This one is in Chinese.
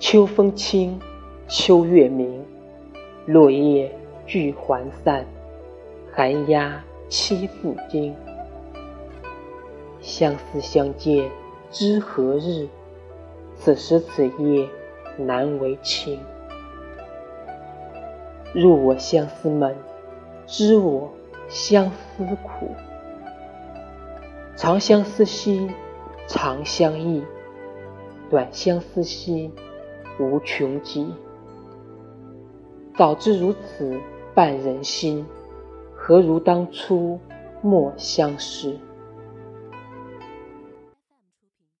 秋风清，秋月明，落叶聚还散，寒鸦栖复惊。相思相见知何日？此时此夜难为情。入我相思门，知我相思苦。长相思兮长相忆，短相思兮无穷极。早知如此绊人心，何如当初莫相识。